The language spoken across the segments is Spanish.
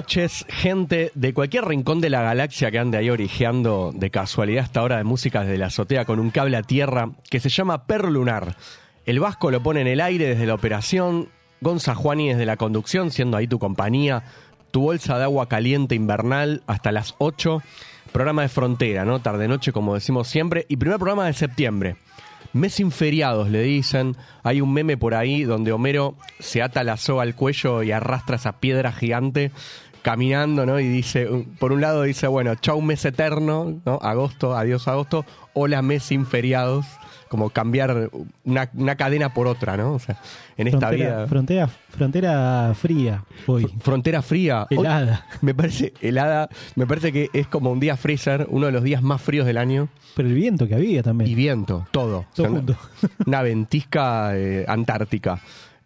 Noches, gente de cualquier rincón de la galaxia que ande ahí origeando de casualidad esta hora de música desde la azotea con un cable a tierra que se llama Perro Lunar. El Vasco lo pone en el aire desde la operación, Gonza Juani desde la conducción, siendo ahí tu compañía, tu bolsa de agua caliente invernal hasta las 8, programa de frontera, ¿no? Tarde-noche, como decimos siempre, y primer programa de septiembre. Mes sin feriados, le dicen. Hay un meme por ahí donde Homero se ata la soga al cuello y arrastra esa piedra gigante caminando, ¿no? Y dice, por un lado dice, bueno, chau mes eterno, ¿no? Agosto, adiós agosto, hola mes sin feriados. Como cambiar una, una cadena por otra, ¿no? O sea, en esta frontera, vida. Frontera, frontera fría hoy. Frontera fría. Hoy Helada. me parece helada. Me parece que es como un día freezer, uno de los días más fríos del año. Pero el viento que había también. Y viento, todo. Todo una- junto. Una ventisca eh, antártica.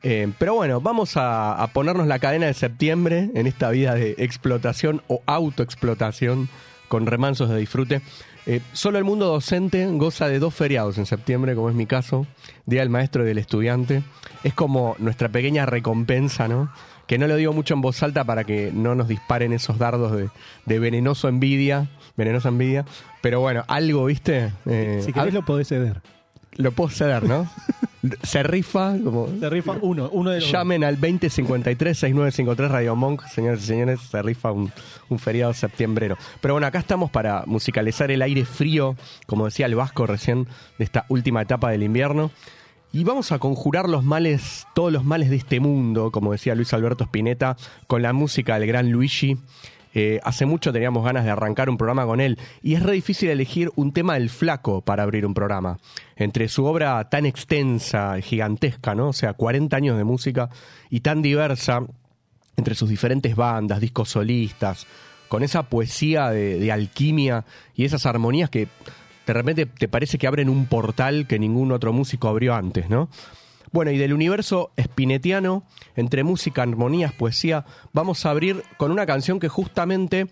Eh, pero bueno, vamos a, a ponernos la cadena de septiembre en esta vida de explotación o autoexplotación con remansos de disfrute. Eh, solo el mundo docente goza de dos feriados en septiembre, como es mi caso, Día del Maestro y del Estudiante. Es como nuestra pequeña recompensa, ¿no? Que no lo digo mucho en voz alta para que no nos disparen esos dardos de, de venenoso envidia, venenosa envidia. Pero bueno, algo, ¿viste? Eh, si querés lo podés ceder. lo puedo ceder, ¿no? Se rifa, como. Se rifa uno, uno de los Llamen al 2053-6953 Radio Monk, señores y señores, se rifa un, un feriado septiembrero. Pero bueno, acá estamos para musicalizar el aire frío, como decía el Vasco recién, de esta última etapa del invierno. Y vamos a conjurar los males, todos los males de este mundo, como decía Luis Alberto Spinetta, con la música del gran Luigi. Eh, hace mucho teníamos ganas de arrancar un programa con él y es re difícil elegir un tema del flaco para abrir un programa. Entre su obra tan extensa, gigantesca, ¿no? O sea, 40 años de música y tan diversa, entre sus diferentes bandas, discos solistas, con esa poesía de, de alquimia y esas armonías que de repente te parece que abren un portal que ningún otro músico abrió antes, ¿no? Bueno, y del universo spinetiano, entre música, armonías, poesía, vamos a abrir con una canción que justamente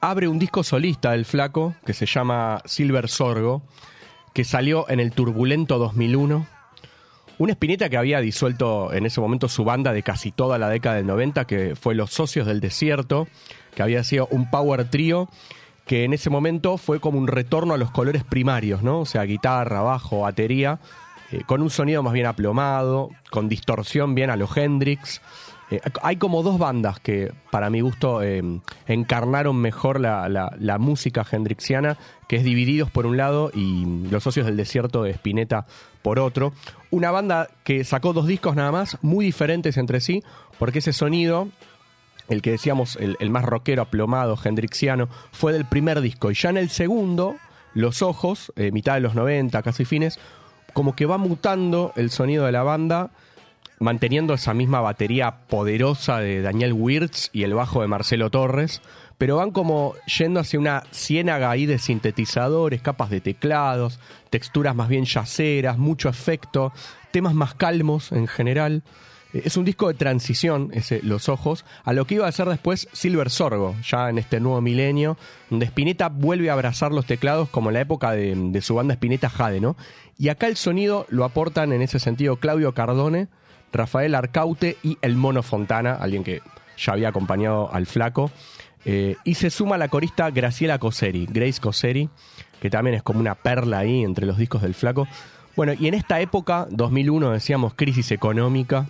abre un disco solista del flaco, que se llama Silver Sorgo, que salió en el turbulento 2001. Un Spinetta que había disuelto en ese momento su banda de casi toda la década del 90, que fue Los Socios del Desierto, que había sido un power trío, que en ese momento fue como un retorno a los colores primarios, ¿no? O sea, guitarra, bajo, batería, eh, con un sonido más bien aplomado, con distorsión bien a los Hendrix. Eh, hay como dos bandas que, para mi gusto, eh, encarnaron mejor la, música hendrixiana, que es Divididos por un lado y Los Socios del Desierto de Spinetta por otro. Una banda que sacó dos discos nada más, muy diferentes entre sí, porque ese sonido, el que decíamos, el, el más rockero, aplomado, hendrixiano, fue del primer disco. Y ya en el segundo, Los Ojos, eh, mitad de los 90, casi fines, como que va mutando el sonido de la banda manteniendo esa misma batería poderosa de Daniel Wirtz y el bajo de Marcelo Torres, pero van como yendo hacia una ciénaga ahí de sintetizadores, capas de teclados, texturas más bien yaceras, mucho efecto, temas más calmos en general. Eh, Es un disco de transición, ese Los Ojos, a lo que iba a ser después Silver Sorgo, ya en este nuevo milenio, donde Spinetta vuelve a abrazar los teclados como en la época de, de su banda Spinetta Jade, ¿no? Y acá el sonido lo aportan en ese sentido Claudio Cardone, Rafael Arcaute y el Mono Fontana, alguien que ya había acompañado al flaco. Eh, y se suma la corista Graciela Coseri, Grace Coseri, que también es como una perla ahí entre los discos del flaco. Bueno, y en esta época, 2001, decíamos crisis económica,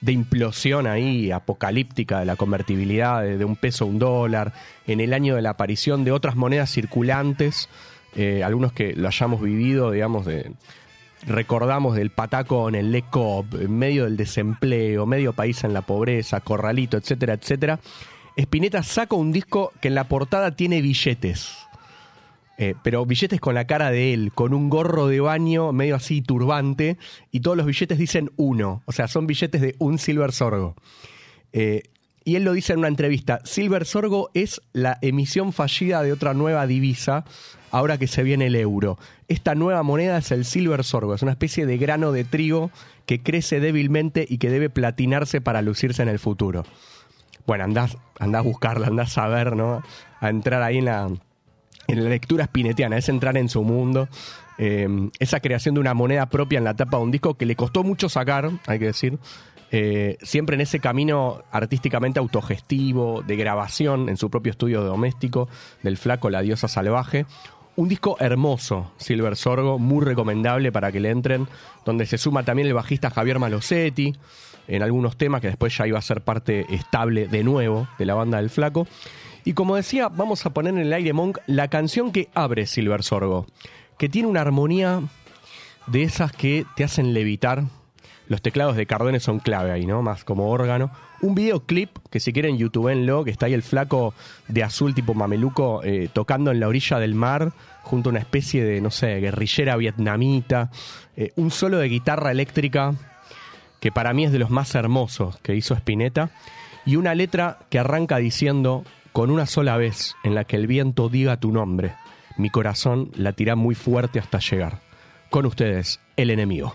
de implosión ahí apocalíptica de la convertibilidad de, de un peso a un dólar, en el año de la aparición de otras monedas circulantes, eh, algunos que lo hayamos vivido, digamos, de recordamos del Patacón, el Lecop, en medio del desempleo, medio país en la pobreza, Corralito, etcétera, etcétera, Spinetta saca un disco que en la portada tiene billetes. Eh, pero billetes con la cara de él, con un gorro de baño medio así turbante, y todos los billetes dicen uno, o sea, son billetes de un Silver Sorgo. Eh, y él lo dice en una entrevista, Silver Sorgo es la emisión fallida de otra nueva divisa ahora que se viene el euro. Esta nueva moneda es el Silver Sorgo, es una especie de grano de trigo que crece débilmente y que debe platinarse para lucirse en el futuro. Bueno, andás, andás a buscarla, andás a ver, ¿no? A entrar ahí en la, en la lectura spinetiana, es entrar en su mundo. Eh, esa creación de una moneda propia en la tapa de un disco que le costó mucho sacar, hay que decir. Eh, siempre en ese camino artísticamente autogestivo, de grabación en su propio estudio doméstico, del flaco La Diosa Salvaje. Un disco hermoso, Silver Sorgo, muy recomendable para que le entren, donde se suma también el bajista Javier Malosetti, en algunos temas que después ya iba a ser parte estable de nuevo de la banda del flaco. Y como decía, vamos a poner en el aire Monk la canción que abre Silver Sorgo, que tiene una armonía de esas que te hacen levitar. Los teclados de Cardone son clave ahí, ¿no? Más como órgano. Un videoclip que si quieren youtubenlo, que está ahí el flaco de azul tipo mameluco eh, tocando en la orilla del mar junto a una especie de, no sé, guerrillera vietnamita. Eh, un solo de guitarra eléctrica que para mí es de los más hermosos que hizo Spinetta. Y una letra que arranca diciendo, con una sola vez en la que el viento diga tu nombre, mi corazón latirá muy fuerte hasta llegar. Con ustedes, el enemigo.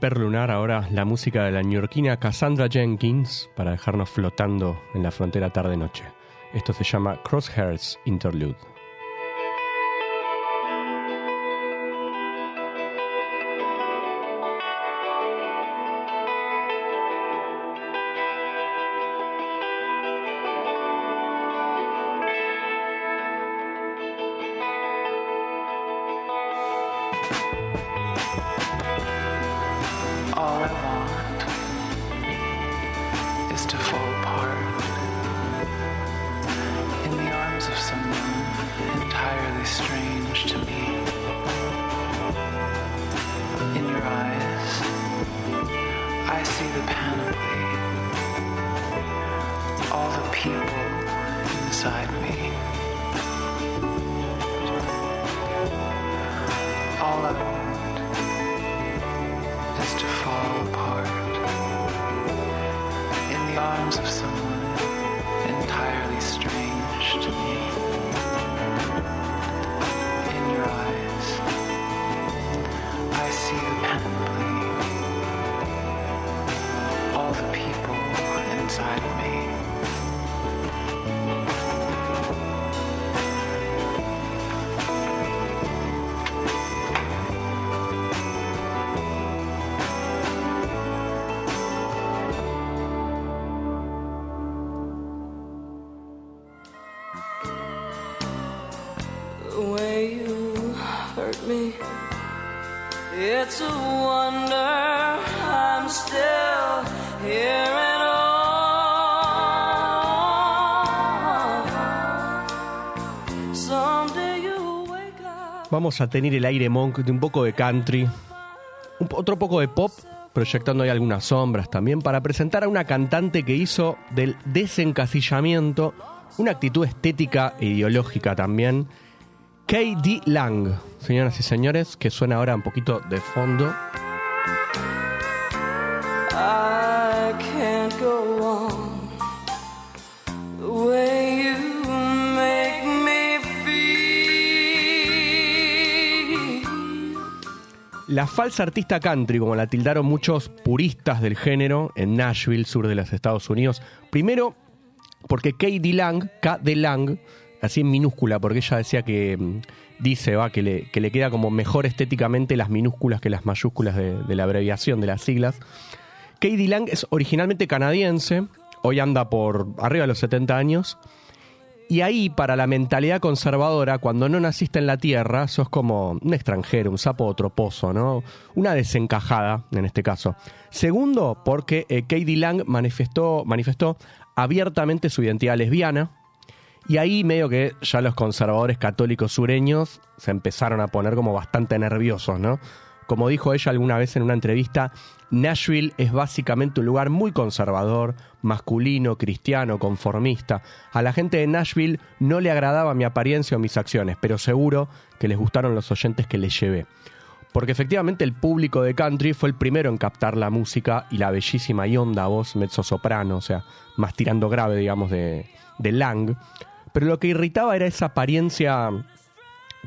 Perlunar ahora la música de la neoyorquina Cassandra Jenkins para dejarnos flotando en la frontera tarde-noche. Esto se llama Crosshairs Interlude. comes of sun. Vamos a tener el aire monk de un poco de country, otro poco de pop, proyectando ahí algunas sombras también, para presentar a una cantante que hizo del desencasillamiento una actitud estética e ideológica también. K.D. Lang, señoras y señores, que suena ahora un poquito de fondo. La falsa artista country, como la tildaron muchos puristas del género en Nashville, sur de los Estados Unidos. Primero, porque Katie Lang, K. de Lang, así en minúscula, porque ella decía que mm, dice, va, que le, que le queda como mejor estéticamente las minúsculas que las mayúsculas de, de la abreviación de las siglas. Katie Lang es originalmente canadiense, hoy anda por arriba de los 70 años. Y ahí, para la mentalidad conservadora, cuando no naciste en la tierra, sos como un extranjero, un sapo troposo, ¿no? Una desencajada, en este caso. Segundo, porque eh, Katie Lang manifestó, manifestó abiertamente su identidad lesbiana. Y ahí medio que ya los conservadores católicos sureños se empezaron a poner como bastante nerviosos, ¿no? Como dijo ella alguna vez en una entrevista, Nashville es básicamente un lugar muy conservador, masculino, cristiano, conformista. A la gente de Nashville no le agradaba mi apariencia o mis acciones, pero seguro que les gustaron los oyentes que les llevé. Porque efectivamente el público de country fue el primero en captar la música y la bellísima y honda voz mezzo-soprano, o sea, más tirando grave, digamos, de, de Lang. Pero lo que irritaba era esa apariencia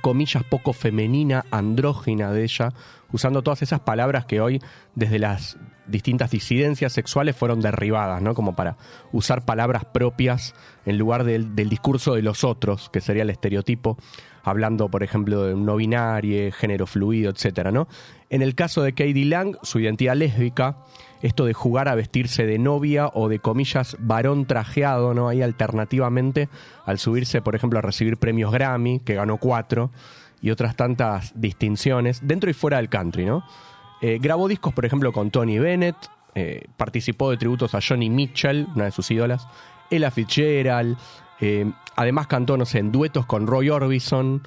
comillas, poco femenina, andrógina de ella, usando todas esas palabras que hoy, desde las distintas disidencias sexuales, fueron derribadas, ¿no? Como para usar palabras propias en lugar del, del discurso de los otros, que sería el estereotipo, hablando, por ejemplo, de no binario, género fluido, etcétera, ¿no? En el caso de Katie Lang, su identidad lésbica, esto de jugar a vestirse de novia o de comillas varón trajeado, ¿no? Ahí alternativamente, al subirse, por ejemplo, a recibir premios Grammy, que ganó cuatro, y otras tantas distinciones, dentro y fuera del country, ¿no? Eh, grabó discos, por ejemplo, con Tony Bennett, eh, participó de tributos a Johnny Mitchell, una de sus ídolas, Ella Fitzgerald, eh, además cantó, no sé, en duetos con Roy Orbison,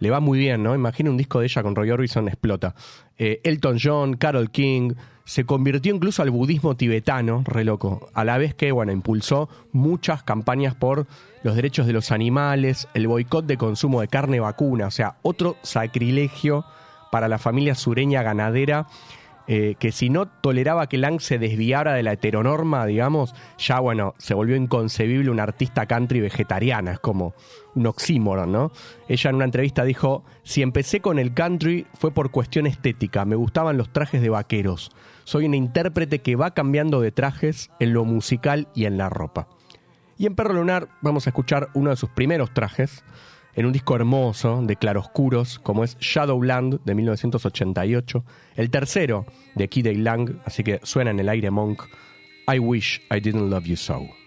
le va muy bien, ¿no? Imagina un disco de ella con Roy Orbison, explota. Elton John, Carol King, se convirtió incluso al budismo tibetano, re loco, a la vez que, bueno, impulsó muchas campañas por los derechos de los animales, el boicot de consumo de carne vacuna, o sea, otro sacrilegio para la familia sureña ganadera eh, que si no toleraba que Lang se desviara de la heteronorma, digamos, ya bueno, se volvió inconcebible una artista country vegetariana, es como un oxímoron, ¿no? Ella en una entrevista dijo, si empecé con el country fue por cuestión estética, me gustaban los trajes de vaqueros, soy una intérprete que va cambiando de trajes en lo musical y en la ropa. Y en Perro Lunar vamos a escuchar uno de sus primeros trajes, en un disco hermoso de claroscuros como es Shadowland de 1988, el tercero de Kid Lang, así que suena en el aire Monk, I Wish I Didn't Love You So.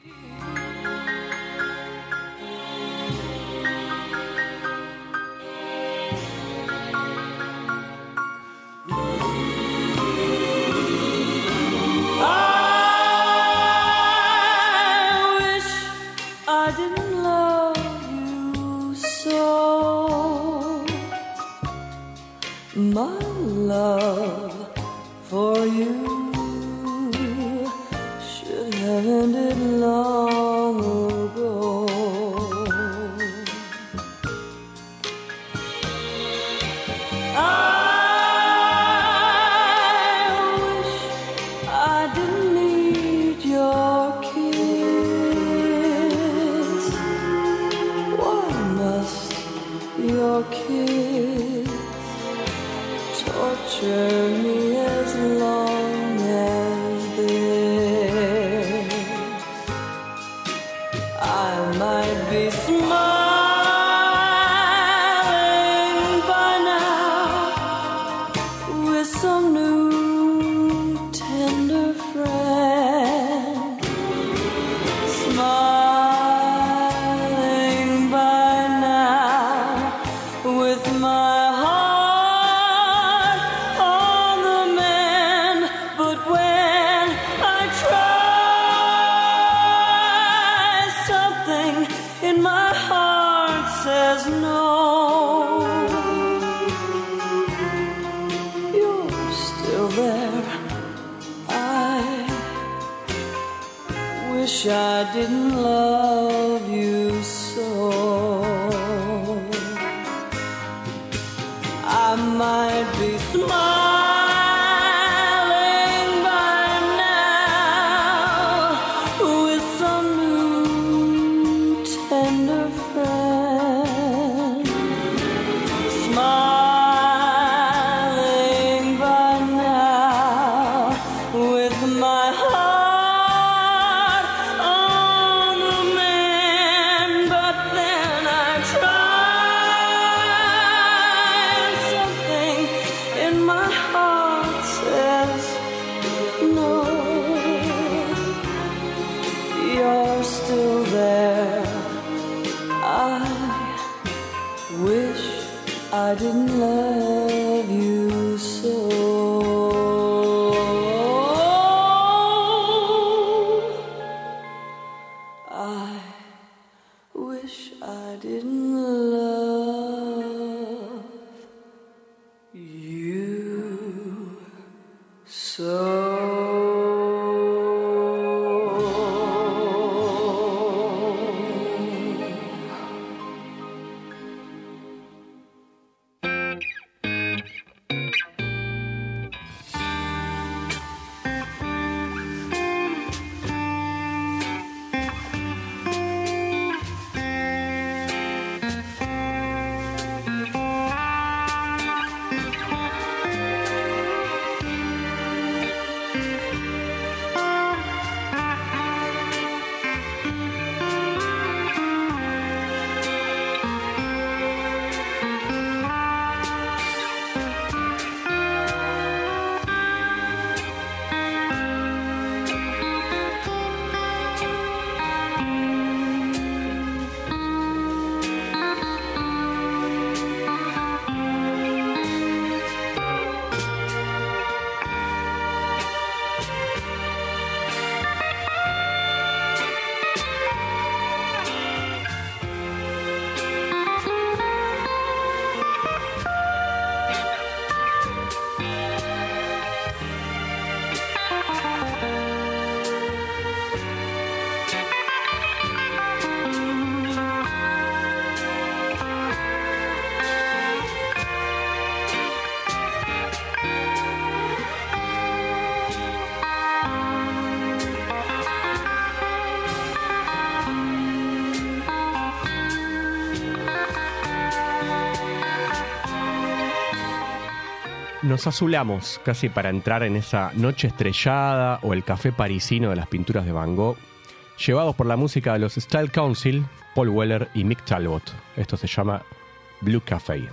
Nos azulamos casi para entrar en esa noche estrellada o el café parisino de las pinturas de Van Gogh, llevados por la música de los Style Council, Paul Weller y Mick Talbot. Esto se llama Blue Café.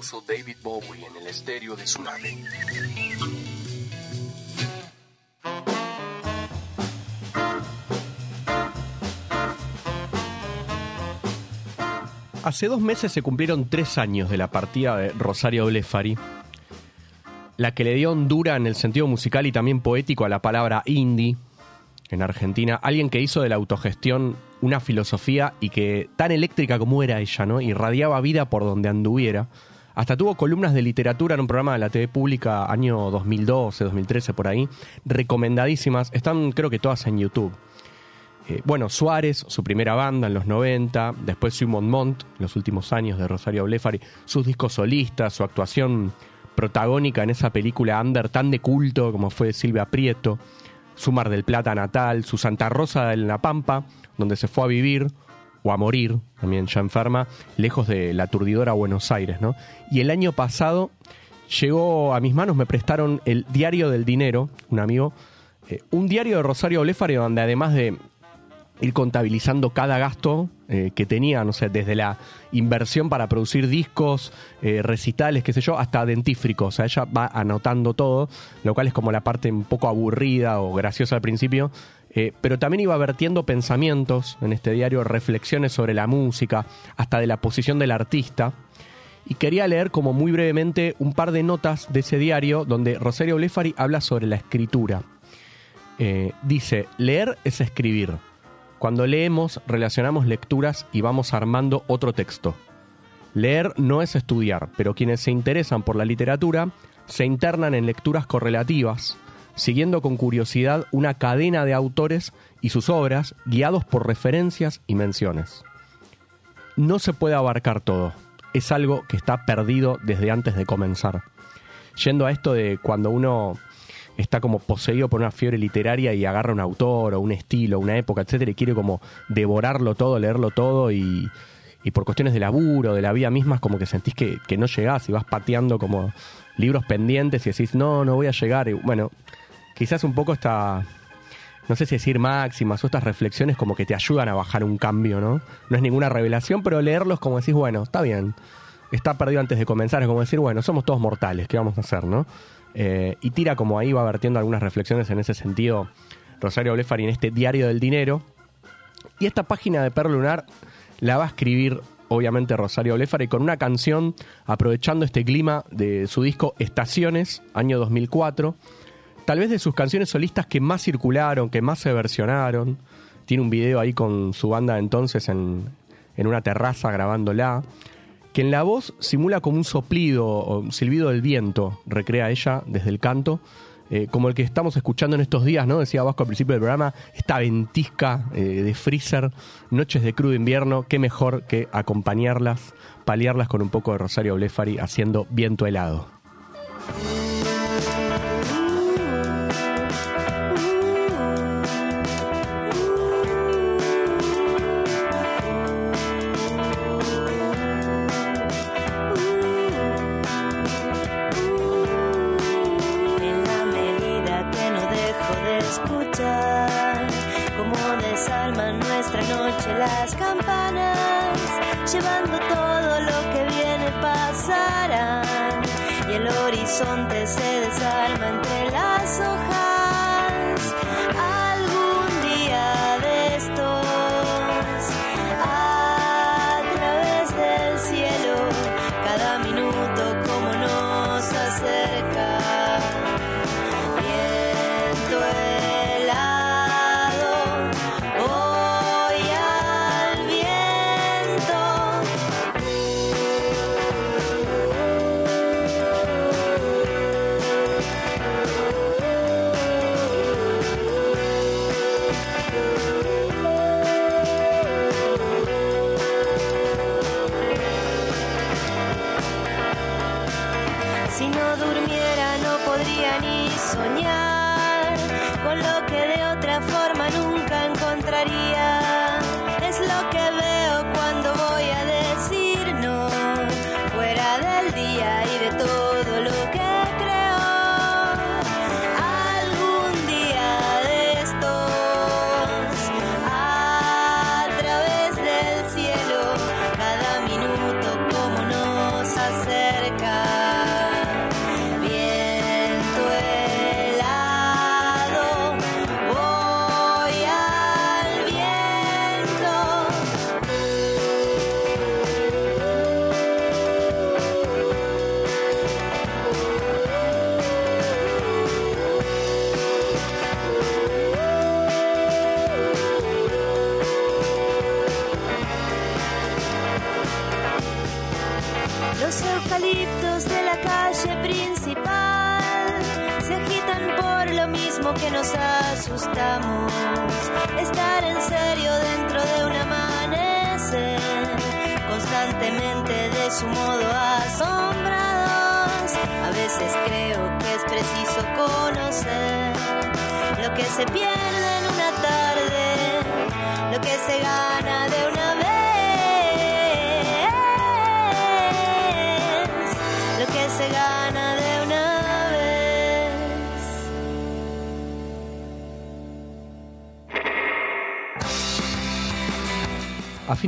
Puso David Bowie en el estéreo de su nave. Hace dos meses se cumplieron tres años de la partida de Rosario Blefari, la que le dio hondura en el sentido musical y también poético a la palabra indie en Argentina, alguien que hizo de la autogestión una filosofía y que tan eléctrica como era ella, ¿no? Irradiaba vida por donde anduviera. Hasta tuvo columnas de literatura en un programa de la TV pública año 2012, 2013 por ahí, recomendadísimas, están creo que todas en YouTube. Eh, bueno, Suárez, su primera banda en los 90, después Simon Mont, los últimos años de Rosario Blefari, sus discos solistas, su actuación protagónica en esa película under tan de culto como fue Silvia Prieto, su Mar del Plata natal, su Santa Rosa en la Pampa, donde se fue a vivir o a morir, también ya enferma, lejos de la aturdidora Buenos Aires, ¿no? Y el año pasado llegó a mis manos, me prestaron el Diario del Dinero, un amigo, eh, un diario de Rosario Blefari donde además de ir contabilizando cada gasto eh, que tenía, no sé, desde la inversión para producir discos, eh, recitales, qué sé yo, hasta dentífrico. O sea, ella va anotando todo, lo cual es como la parte un poco aburrida o graciosa al principio. Eh, pero también iba vertiendo pensamientos en este diario, reflexiones sobre la música, hasta de la posición del artista. Y quería leer como muy brevemente un par de notas de ese diario donde Rosario Blefari habla sobre la escritura. Eh, dice, leer es escribir. Cuando leemos, relacionamos lecturas y vamos armando otro texto. Leer no es estudiar, pero quienes se interesan por la literatura se internan en lecturas correlativas, siguiendo con curiosidad una cadena de autores y sus obras, guiados por referencias y menciones. No se puede abarcar todo, es algo que está perdido desde antes de comenzar. Yendo a esto de cuando uno está como poseído por una fiebre literaria y agarra un autor o un estilo, una época, etcétera, y quiere como devorarlo todo, leerlo todo y, y por cuestiones de laburo, de la vida misma, es como que sentís que, no llegás y vas pateando como libros pendientes y decís, no, no voy a llegar. Y bueno, quizás un poco esta, no sé si decir máximas o estas reflexiones como que te ayudan a bajar un cambio, ¿no? No es ninguna revelación, pero leerlos como decís, bueno, está bien, está perdido antes de comenzar, es como decir, bueno, somos todos mortales, ¿qué vamos a hacer, no? Eh, y tira como ahí va vertiendo algunas reflexiones en ese sentido Rosario Blefari en este Diario del Dinero. Y esta página de Perro Lunar la va a escribir obviamente Rosario Blefari con una canción aprovechando este clima de su disco Estaciones, año 2004. Tal vez de sus canciones solistas que más circularon, que más se versionaron. Tiene un video ahí con su banda entonces en, en una terraza grabándola que en la voz simula como un soplido o silbido del viento, recrea ella desde el canto, eh, como el que estamos escuchando en estos días, ¿no? Decía Vasco al principio del programa, esta ventisca eh, de freezer, noches de crudo invierno, qué mejor que acompañarlas, paliarlas con un poco de Rosario Blefari haciendo viento helado.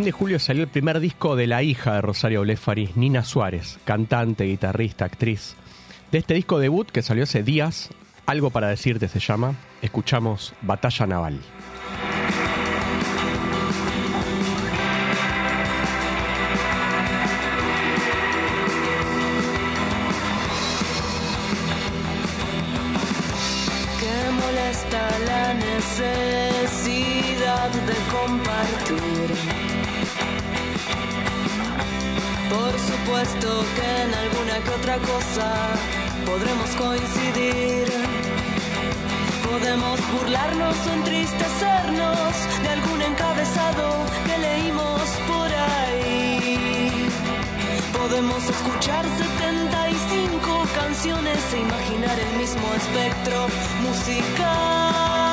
fin de julio salió el primer disco de la hija de Rosario Blefari, Nina Suárez, cantante, guitarrista, actriz. De este disco debut que salió hace días, Algo para decirte se llama, escuchamos Batalla Naval. que otra cosa podremos coincidir. Podemos burlarnos o entristecernos de algún encabezado que leímos por ahí. Podemos escuchar 75 canciones e imaginar el mismo espectro musical.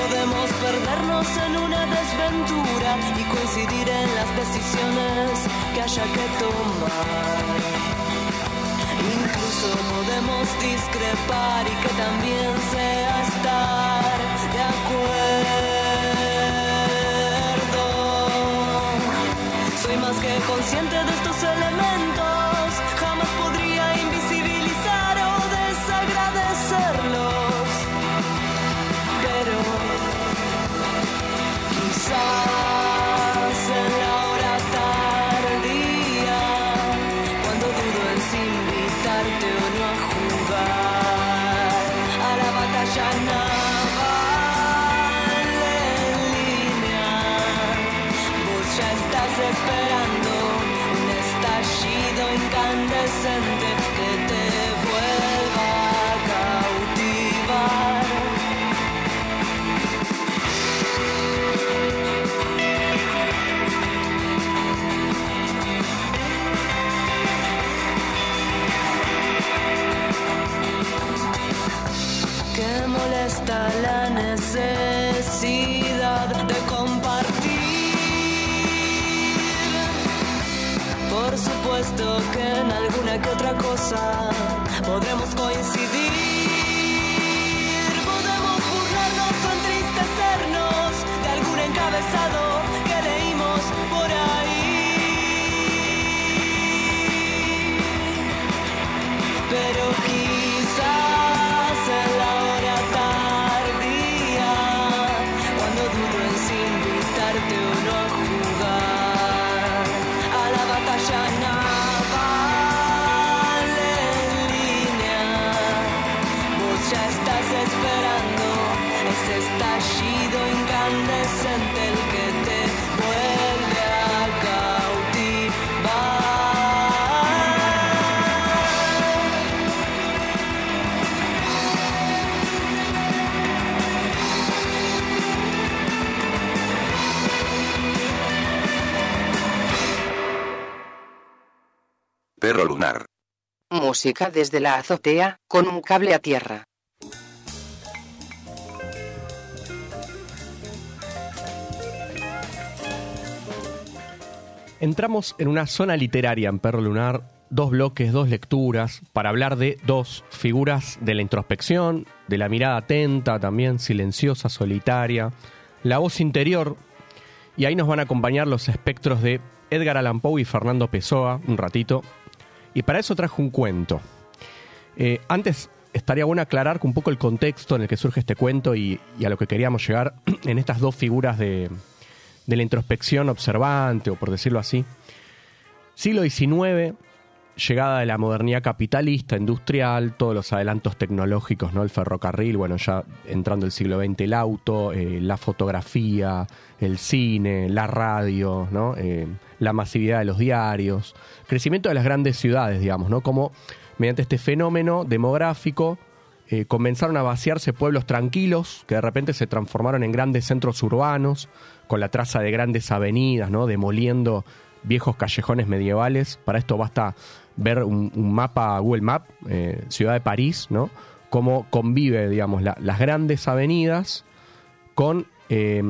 Podemos perdernos en una desventura y coincidir en las decisiones que haya que tomar. Incluso podemos discrepar y que también sea estar de acuerdo. Soy más que consciente de estos elementos pesado. desde la azotea, con un cable a tierra. Entramos en una zona literaria en Perro Lunar, dos bloques, dos lecturas, para hablar de dos figuras de la introspección, de la mirada atenta, también silenciosa, solitaria, la voz interior, y ahí nos van a acompañar los espectros de Edgar Allan Poe y Fernando Pessoa un ratito, y para eso trajo un cuento. Eh, antes estaría bueno aclarar un poco el contexto en el que surge este cuento y, a lo que queríamos llegar en estas dos figuras de, de la introspección observante, o por decirlo así. Siglo XIX, llegada de la modernidad capitalista, industrial, todos los adelantos tecnológicos, ¿no? El ferrocarril, bueno, ya entrando el siglo XX, el auto, eh, la fotografía, el cine, la radio, ¿no? Eh, la masividad de los diarios, crecimiento de las grandes ciudades, digamos, ¿no? Como mediante este fenómeno demográfico eh, comenzaron a vaciarse pueblos tranquilos que de repente se transformaron en grandes centros urbanos, con la traza de grandes avenidas, ¿no? Demoliendo viejos callejones medievales. Para esto basta ver un, mapa, Google Map, eh, ciudad de París, ¿no? Cómo convive, digamos, la- las grandes avenidas con eh,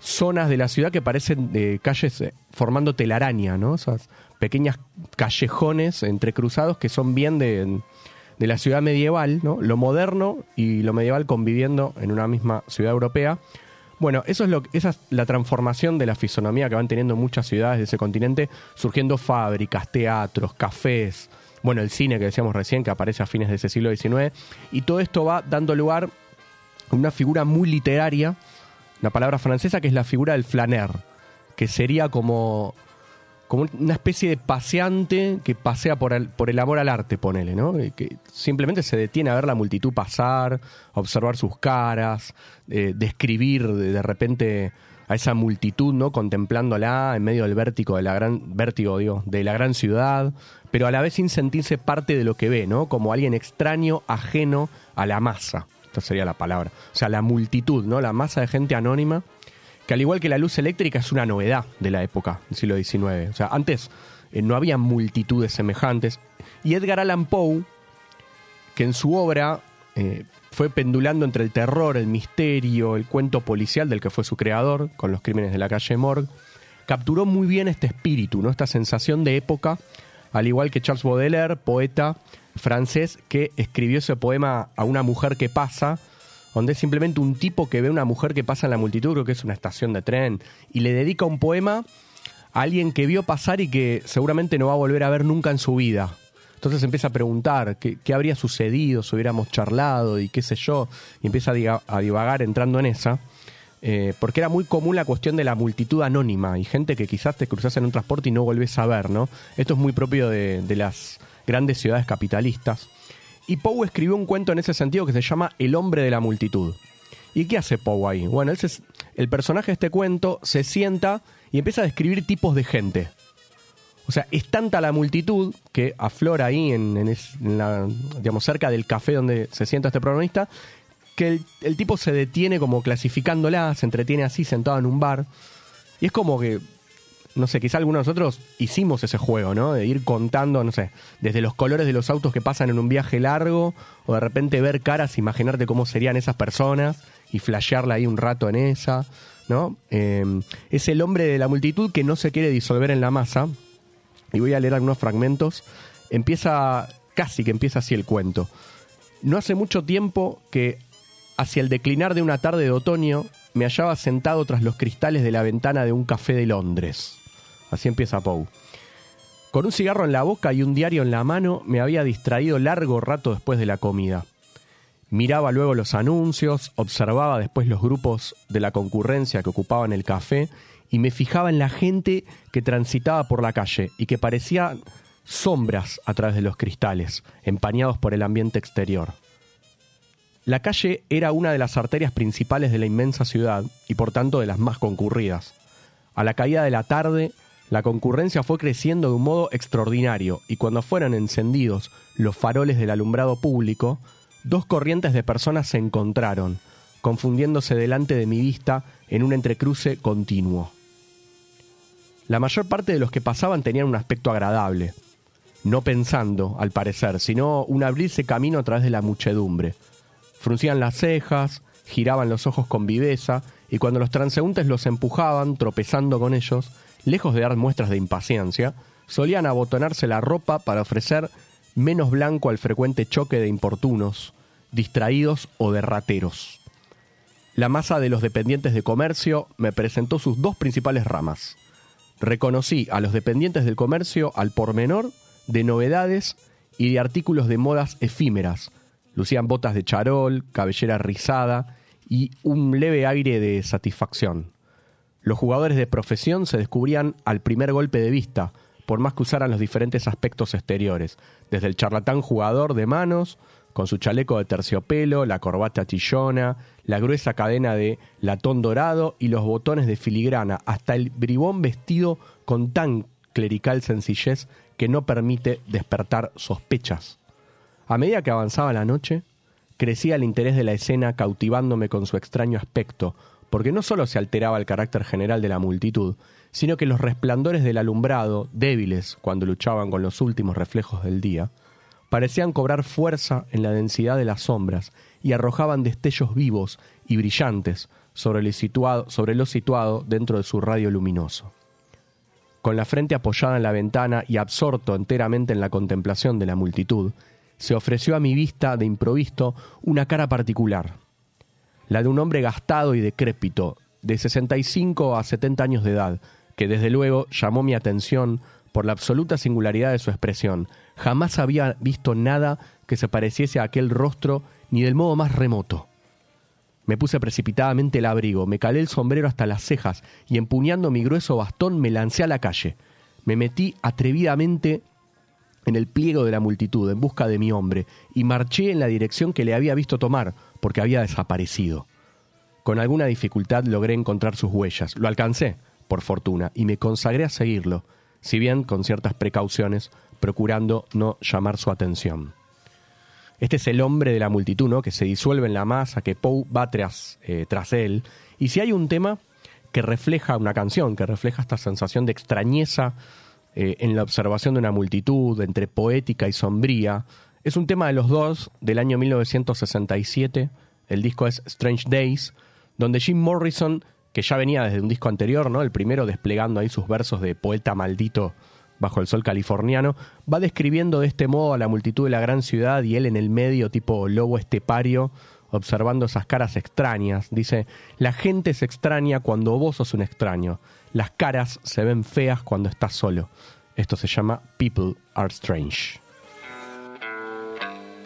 zonas de la ciudad que parecen de calles eh, formando telaraña, ¿no? Esas pequeñas callejones entrecruzados que son bien de, de la ciudad medieval, ¿no? Lo moderno y lo medieval conviviendo en una misma ciudad europea. Bueno, eso es lo, esa es la transformación de la fisonomía que van teniendo muchas ciudades de ese continente, surgiendo fábricas, teatros, cafés, bueno, el cine que decíamos recién, que aparece a fines de ese siglo XIX, y todo esto va dando lugar a una figura muy literaria, una palabra francesa que es la figura del flaner, que sería como, como una especie de paseante que pasea por el, por el amor al arte, ponele, ¿no? Y Que simplemente se detiene a ver la multitud pasar, a observar sus caras, eh, describir de, de repente a esa multitud, ¿no? Contemplándola en medio del vértigo de la gran, vértigo, de la gran ciudad, pero a la vez sin sentirse parte de lo que ve, ¿no? Como alguien extraño, ajeno a la masa. Sería la palabra. O sea, la multitud, ¿no? La masa de gente anónima que al igual que la luz eléctrica es una novedad de la época del siglo XIX. O sea, antes eh, no había multitudes semejantes. Y Edgar Allan Poe, que en su obra eh, fue pendulando entre el terror, el misterio, el cuento policial del que fue su creador, con los crímenes de la calle Morgue, capturó muy bien este espíritu, ¿no? esta sensación de época, al igual que Charles Baudelaire, poeta francés, que escribió ese poema a una mujer que pasa, donde es simplemente un tipo que ve una mujer que pasa en la multitud, creo que es una estación de tren, y le dedica un poema a alguien que vio pasar y que seguramente no va a volver a ver nunca en su vida. Entonces empieza a preguntar qué, habría sucedido si hubiéramos charlado y qué sé yo, y empieza a, a divagar entrando en esa, eh, porque era muy común la cuestión de la multitud anónima y gente que quizás te cruzas en un transporte y no volvés a ver, ¿no? Esto es muy propio de las grandes ciudades capitalistas. Y Poe escribió un cuento en ese sentido que se llama El hombre de la multitud. ¿Y qué hace Poe ahí? Bueno, él se- el personaje de este cuento se sienta y empieza a describir tipos de gente. O sea, es tanta la multitud que aflora ahí en, digamos, cerca del café donde se sienta este protagonista, que el, el tipo se detiene como clasificándola, se entretiene así sentado en un bar. Y es como que, no sé, quizá algunos de nosotros hicimos ese juego, ¿no? De ir contando, no sé, desde los colores de los autos que pasan en un viaje largo, o de repente ver caras, imaginarte cómo serían esas personas y flashearla ahí un rato en esa, ¿no? Eh, es el hombre de la multitud que no se quiere disolver en la masa, y voy a leer algunos fragmentos. Empieza, casi que empieza así el cuento. No hace mucho tiempo que, hacia el declinar de una tarde de otoño, me hallaba sentado tras los cristales de la ventana de un café de Londres. Así empieza Poe. Con un cigarro en la boca y un diario en la mano, me había distraído largo rato después de la comida. Miraba luego los anuncios, observaba después los grupos de la concurrencia que ocupaban el café y me fijaba en la gente que transitaba por la calle y que parecía sombras a través de los cristales, empañados por el ambiente exterior. La calle era una de las arterias principales de la inmensa ciudad y por tanto de las más concurridas. A la caída de la tarde, la concurrencia fue creciendo de un modo extraordinario y cuando fueron encendidos los faroles del alumbrado público, dos corrientes de personas se encontraron, confundiéndose delante de mi vista en un entrecruce continuo. La mayor parte de los que pasaban tenían un aspecto agradable, no pensando, al parecer, sino un abrirse camino a través de la muchedumbre. Fruncían las cejas, giraban los ojos con viveza, y cuando los transeúntes los empujaban, tropezando con ellos, lejos de dar muestras de impaciencia, solían abotonarse la ropa para ofrecer menos blanco al frecuente choque de importunos, distraídos o de rateros. La masa de los dependientes de comercio me presentó sus dos principales ramas. Reconocí a los dependientes del comercio al por menor de novedades y de artículos de modas efímeras. Lucían botas de charol, cabellera rizada y un leve aire de satisfacción. Los jugadores de profesión se descubrían al primer golpe de vista, por más que usaran los diferentes aspectos exteriores, desde el charlatán jugador de manos, con su chaleco de terciopelo, la corbata chillona, la gruesa cadena de latón dorado y los botones de filigrana, hasta el bribón vestido con tan clerical sencillez que no permite despertar sospechas. A medida que avanzaba la noche, crecía el interés de la escena cautivándome con su extraño aspecto, porque no solo se alteraba el carácter general de la multitud, sino que los resplandores del alumbrado, débiles cuando luchaban con los últimos reflejos del día, parecían cobrar fuerza en la densidad de las sombras y arrojaban destellos vivos y brillantes sobre lo situado, sobre lo situado dentro de su radio luminoso. Con la frente apoyada en la ventana y absorto enteramente en la contemplación de la multitud, se ofreció a mi vista de improviso una cara particular, la de un hombre gastado y decrépito, de 65 a 70 años de edad, que desde luego llamó mi atención por la absoluta singularidad de su expresión. Jamás había visto nada que se pareciese a aquel rostro ni del modo más remoto. Me puse precipitadamente el abrigo, me calé el sombrero hasta las cejas y empuñando mi grueso bastón me lancé a la calle. Me metí atrevidamente en el pliego de la multitud en busca de mi hombre y marché en la dirección que le había visto tomar, porque había desaparecido. Con alguna dificultad logré encontrar sus huellas. Lo alcancé, por fortuna, y me consagré a seguirlo, si bien con ciertas precauciones, procurando no llamar su atención. Este es el hombre de la multitud, ¿no? Que se disuelve en la masa, que Poe va tras, eh, tras él. Y si hay un tema que refleja una canción, que refleja esta sensación de extrañeza eh, en la observación de una multitud, entre poética y sombría, es un tema de los dos del año 1967. El disco es Strange Days, donde Jim Morrison, que ya venía desde un disco anterior, ¿no? El primero desplegando ahí sus versos de poeta maldito bajo el sol californiano, va describiendo de este modo a la multitud de la gran ciudad y él en el medio, tipo lobo estepario, observando esas caras extrañas. Dice, la gente se extraña cuando vos sos un extraño. Las caras se ven feas cuando estás solo. Esto se llama People Are Strange.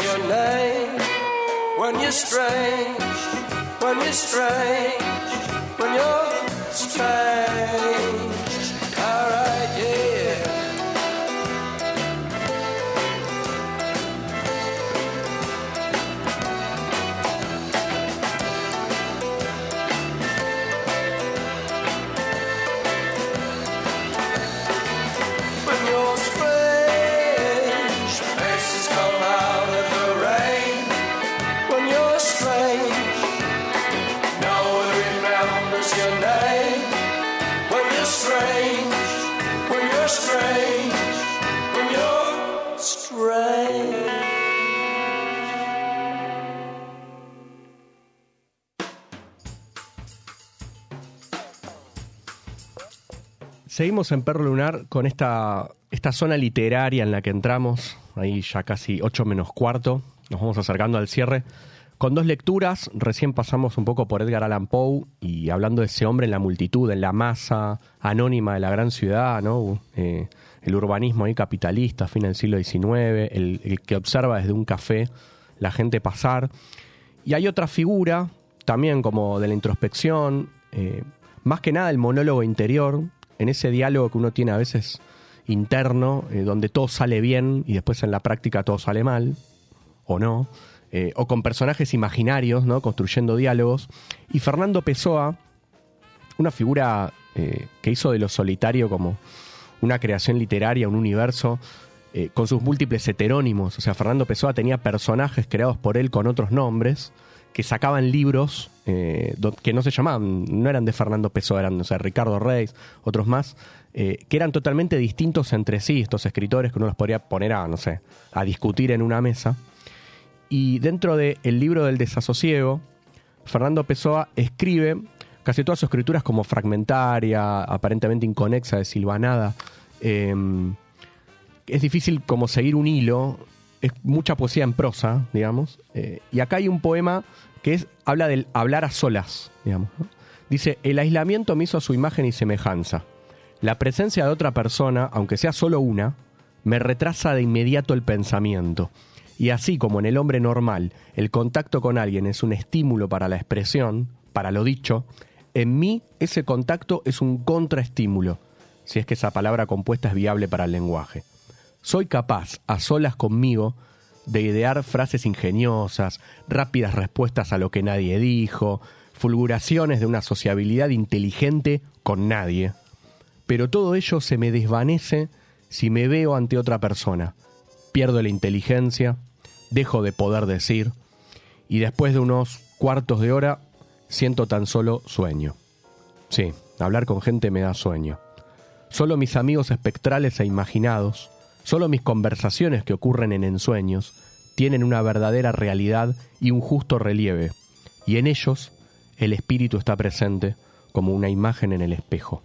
Your name. When you're strange, when you're strange, when you're strange. Seguimos en Perro Lunar con esta, esta zona literaria en la que entramos, ahí ya casi 8 menos cuarto, nos vamos acercando al cierre. Con dos lecturas, recién pasamos un poco por Edgar Allan Poe y hablando de ese hombre en la multitud, en la masa anónima de la gran ciudad, ¿no? Eh, el urbanismo ahí capitalista, fin del siglo XIX, el, que observa desde un café la gente pasar. Y hay otra figura, también como de la introspección, eh, más que nada el monólogo interior, en ese diálogo que uno tiene a veces interno, eh, donde todo sale bien y después en la práctica todo sale mal, o no, eh, o con personajes imaginarios, ¿no? construyendo diálogos. Y Fernando Pessoa, una figura eh, que hizo de lo solitario como una creación literaria, un universo, con sus múltiples heterónimos. O sea, Fernando Pessoa tenía personajes creados por él con otros nombres que sacaban libros eh, que no se llamaban, no eran de Fernando Pessoa, eran, o Ricardo Reis, otros más, eh, que eran totalmente distintos entre sí, estos escritores que uno los podría poner a, no sé, a discutir en una mesa. Y dentro del libro del desasosiego, Fernando Pessoa escribe casi todas sus escrituras como fragmentaria, aparentemente inconexa, desilvanada. Eh, es difícil como seguir un hilo, es mucha poesía en prosa, digamos. eh, y acá hay un poema que es, habla del hablar a solas, digamos. Dice, el aislamiento me hizo su imagen y semejanza. La presencia de otra persona, aunque sea solo una, me retrasa de inmediato el pensamiento. Y así como en el hombre normal el contacto con alguien es un estímulo para la expresión, para lo dicho, en mí ese contacto es un contraestímulo, si es que esa palabra compuesta es viable para el lenguaje. Soy capaz, a solas conmigo, de idear frases ingeniosas, rápidas respuestas a lo que nadie dijo, fulguraciones de una sociabilidad inteligente con nadie. Pero todo ello se me desvanece si me veo ante otra persona. Pierdo la inteligencia, dejo de poder decir, y después de unos cuartos de hora siento tan solo sueño. Sí, hablar con gente me da sueño. Solo mis amigos espectrales e imaginados, solo mis conversaciones que ocurren en ensueños, tienen una verdadera realidad y un justo relieve, y en ellos el espíritu está presente como una imagen en el espejo.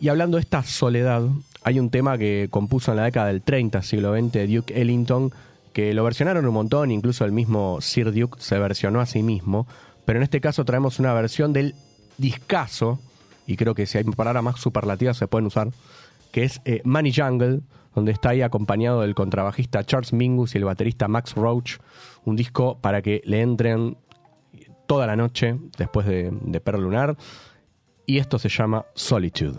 Y hablando de esta soledad, hay un tema que compuso en la década del 30, siglo XX, Duke Ellington, que lo versionaron un montón, incluso el mismo Sir Duke se versionó a sí mismo, pero en este caso traemos una versión del discazo, y creo que si hay palabras más superlativas se pueden usar, que es eh, Money Jungle, donde está ahí acompañado del contrabajista Charles Mingus y el baterista Max Roach, un disco para que le entren toda la noche después de, de Perro Lunar, y esto se llama Solitude.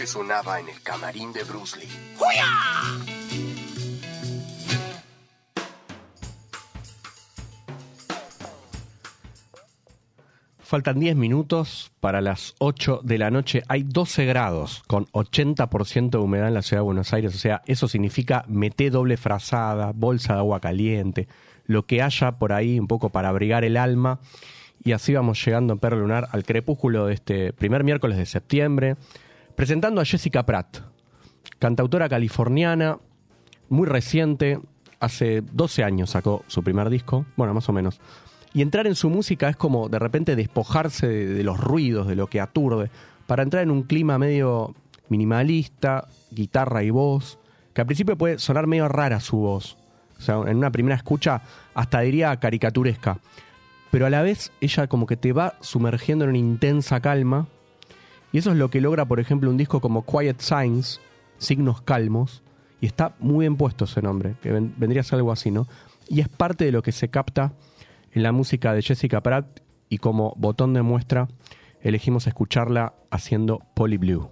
Que sonaba en el camarín de Bruce Lee. Faltan 10 minutos para las 8 de la noche. Hay 12 grados con 80% de humedad en la ciudad de Buenos Aires. O sea, eso significa meté doble frazada, bolsa de agua caliente, lo que haya por ahí un poco para abrigar el alma. Y así vamos llegando en Perro Lunar al crepúsculo de este primer miércoles de septiembre, presentando a Jessica Pratt, cantautora californiana, muy reciente, hace 12 años sacó su primer disco, bueno, más o menos. Y entrar en su música es como de repente despojarse de, los ruidos, de lo que aturde, para entrar en un clima medio minimalista, guitarra y voz, que al principio puede sonar medio rara su voz. O sea, en una primera escucha hasta diría caricaturesca. Pero a la vez ella como que te va sumergiendo en una intensa calma. Y eso es lo que logra, por ejemplo, un disco como Quiet Signs, Signos Calmos. Y está muy bien puesto ese nombre, que ven- vendría a ser algo así, ¿no? Y es parte de lo que se capta en la música de Jessica Pratt y como botón de muestra elegimos escucharla haciendo Poly Blue.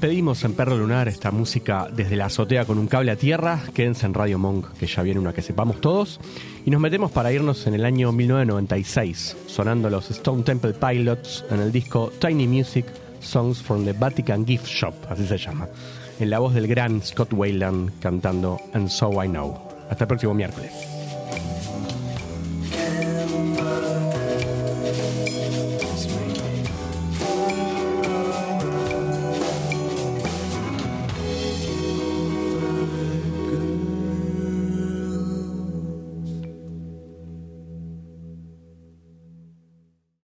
Despedimos en Perro Lunar esta música desde la azotea con un cable a tierra. Quédense en Radio Monk, que ya viene una que sepamos todos. Y nos metemos para irnos en el año 1996, sonando los Stone Temple Pilots en el disco Tiny Music Songs from the Vatican Gift Shop, así se llama. En la voz del gran Scott Wayland cantando And So I Know. Hasta el próximo miércoles.